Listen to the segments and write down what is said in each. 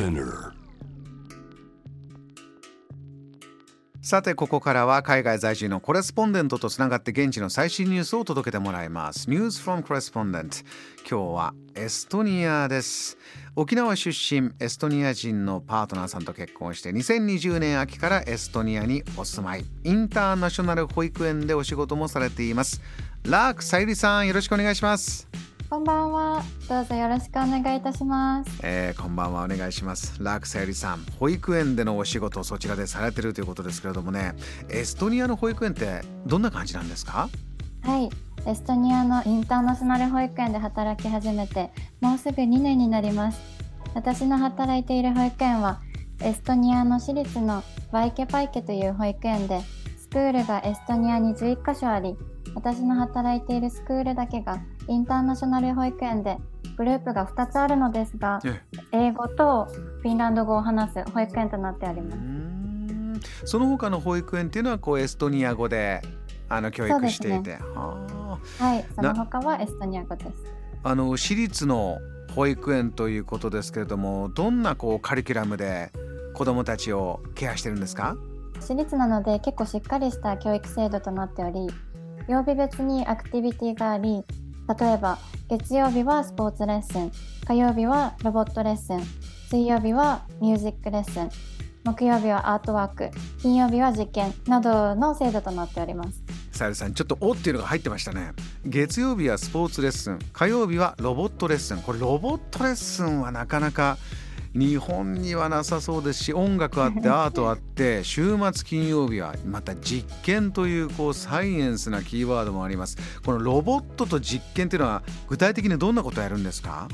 Spinner さてここからは海外在住のコレスポンデントとつながって現地の最新ニュースを届けてもらいます。ニュース from コレスポンデント今日はエストニアです。沖縄出身エストニア人のパートナーさんと結婚して2020年秋からエストニアにお住まい。インターナショナル保育園でお仕事もされています。ラークさゆりさんよろしくお願いします。こんばんは。どうぞよろしくお願いいたします。えーこんばんはお願いしますラークさゆりさん保育園でのお仕事をそちらでされてるということですけれどもねエストニアの保育園ってどんな感じなんですか？はい。エストニアのインターナショナル保育園で働き始めて、もうすぐ2年になります。私の働いている保育園は、エストニアの私立のバイケパイケという保育園で、スクールがエストニアに11カ所あり、私の働いているスクールだけがインターナショナル保育園で、グループが2つあるのですが、え英語とフィンランド語を話す保育園となっております。んその他の保育園っていうのはこうエストニア語であの教育していて、ははい。その他はエストニア語です。ああの私立の保育園ということですけれどもどんなこうカリキュラムで子どもたちをケアしてるんですか？私立なので結構しっかりした教育制度となっており曜日別にアクティビティがあり例えば月曜日はスポーツレッスン火曜日はロボットレッスン水曜日はミュージックレッスン木曜日はアートワーク金曜日は実験などの制度となっております。さゆりさんちょっと「お」っていうのが入ってましたね。月曜日はスポーツレッスン火曜日はロボットレッスン。これロボットレッスンはなかなか日本にはなさそうですし音楽あって アートあって週末金曜日はまた実験というこうサイエンスなキーワードもあります。このロボットと実験っていうのは具体的にどんなことをやるんですか？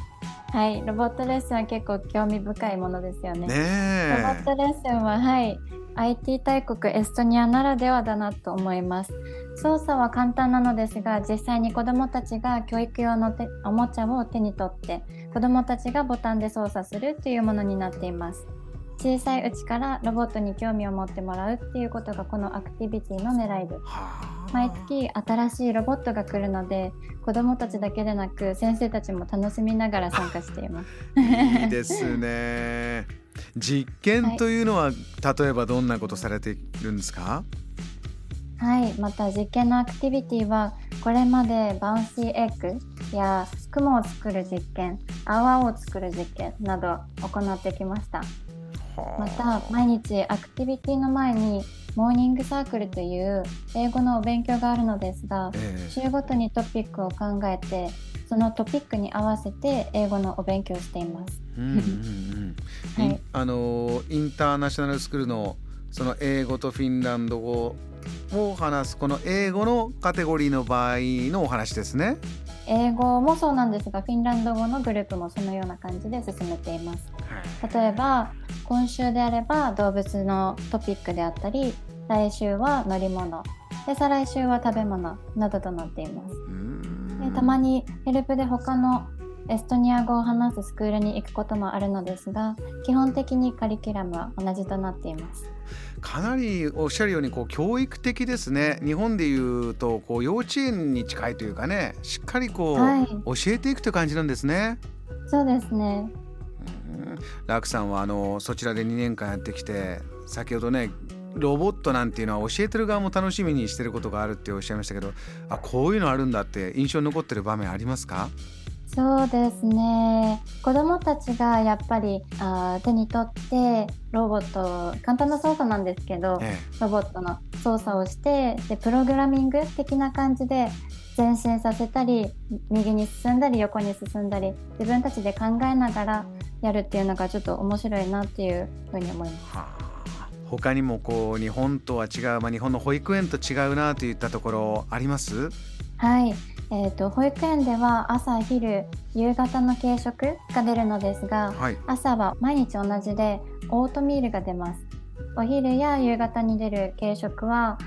はいロボットレッスンは結構興味深いものですよね。ねえ。ロボットレッスンは、はい、IT 大国エストニアならではだなと思います。操作は簡単なのですが、実際に子どもたちが教育用の手おもちゃを手に取って、子どもたちがボタンで操作するというものになっています。小さいうちからロボットに興味を持ってもらうっていうことがこのアクティビティの狙いです。はあ毎月新しいロボットが来るので、子どもたちだけでなく先生たちも楽しみながら参加しています。いいですね実験というのは、例えばどんなことされているんですか？はい、また実験のアクティビティはこれまで bouncy egg や雲を作る実験、泡を作る実験など行ってきました。また毎日アクティビティの前に morning circle という英語のお勉強があるのですが、ええ。週ごとにトピックを考えてそのトピックに合わせて英語のお勉強をしています。うんうんうん。はいあのインターナショナルスクールのその英語とフィンランド語を話すこの英語のカテゴリーの場合のお話ですね。英語もそうなんですがフィンランド語のグループもそのような感じで進めています。例えば今週であれば動物のトピックであったり来週は乗り物で再来週は食べ物などとなっていますうんでたまにヘルプで他のエストニア語を話すスクールに行くこともあるのですが基本的にカリキュラムは同じとなっています。かなりおっしゃるようにこう教育的ですね。日本でいうとこう幼稚園に近いというかねしっかりこう、はい。教えていくという感じなんですね。そうですね。うん。ラクさんはあのそちらで2年間やってきて先ほどねロボットなんていうのは教えてる側も楽しみにしてることがあるっておっしゃいましたけどあこういうのあるんだって印象に残ってる場面ありますか？そうですね。子どもたちがやっぱりあー手に取ってロボット簡単な操作なんですけど、え。ロボットの操作をしてでプログラミング的な感じで前進させたり右に進んだり横に進んだり自分たちで考えながらやるっていうのがちょっと面白いなっていうふうに思います。はあ。他にもこう日本とは違う、まあ、日本の保育園と違うなといったところあります？はい、えー、と保育園では朝昼夕方の軽食が出るのですがはい。朝は毎日同じでオートミールが出ます。お昼や夕方に出る軽食は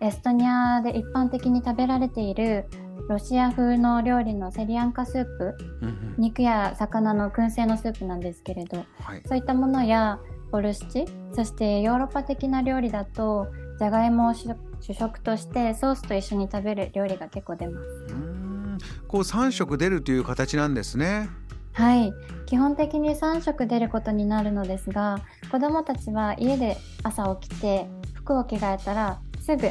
エストニアで一般的に食べられているロシア風の料理のソリャンカスープうんうん。肉や魚の燻製のスープなんですけれどはい。そういったものやボルシチそしてヨーロッパ的な料理だとじゃがいもを主主食としてソースと一緒に食べる料理が結構出ます。うーん。こう3食出るという形なんですね。はい。基本的に3食出ることになるのですが子どもたちは家で朝起きて服を着替えたらすぐ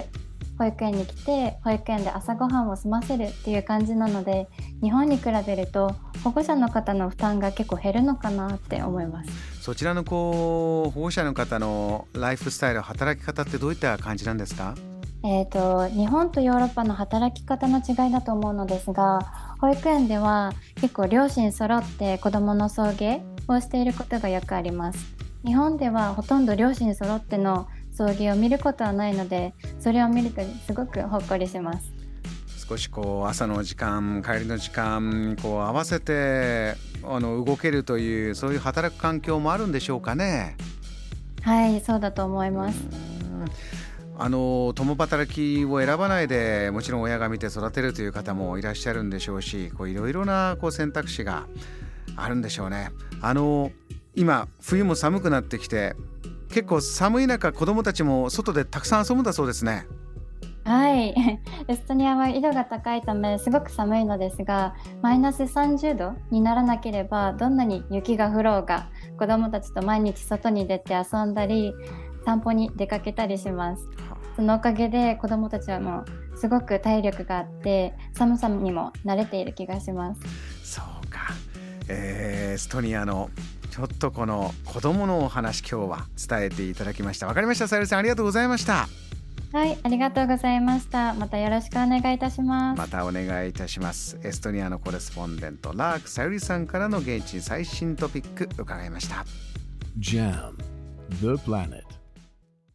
保育園に来て保育園で朝ごはんを済ませるっていう感じなので日本に比べると保護者の方の負担が結構減るのかなって思いますそちらのこう保護者の方のライフスタイル働き方ってどういった感じなんですか？えーと、日本とヨーロッパの働き方の違いだと思うのですが保育園では結構両親揃って子どもの送迎をしていることがよくあります。日本ではほとんど両親揃っての送迎を見ることはないのでそれを見るとすごくほっこりします。少しこう朝の時間帰りの時間こう合わせてあの動けるというそういう働く環境もあるんでしょうかねはいそうだと思いますあの共働きを選ばないでもちろん親が見て育てるという方もいらっしゃるんでしょうしいろいろなこう選択肢があるんでしょうね。あの今冬も寒くなってきて結構寒い中子どもたちも外でたくさん遊ぶんだそうですね。はい。エストニアは緯度が高いためすごく寒いのですがマイナス30度にならなければどんなに雪が降ろうが子どもたちと毎日外に出て遊んだり散歩に出かけたりします。そのおかげで子どもたちはもうすごく体力があって寒さにも慣れている気がします。そうか、えー、エストニアのちょっとこの子供のお話今日は伝えていただきました。わかりました。さゆりさんありがとうございました。はいありがとうございました。またよろしくお願いいたします。またお願いいたします。エストニアのコレスポンデントラークさゆりさんからの現地最新トピック伺いました。JAM The Planet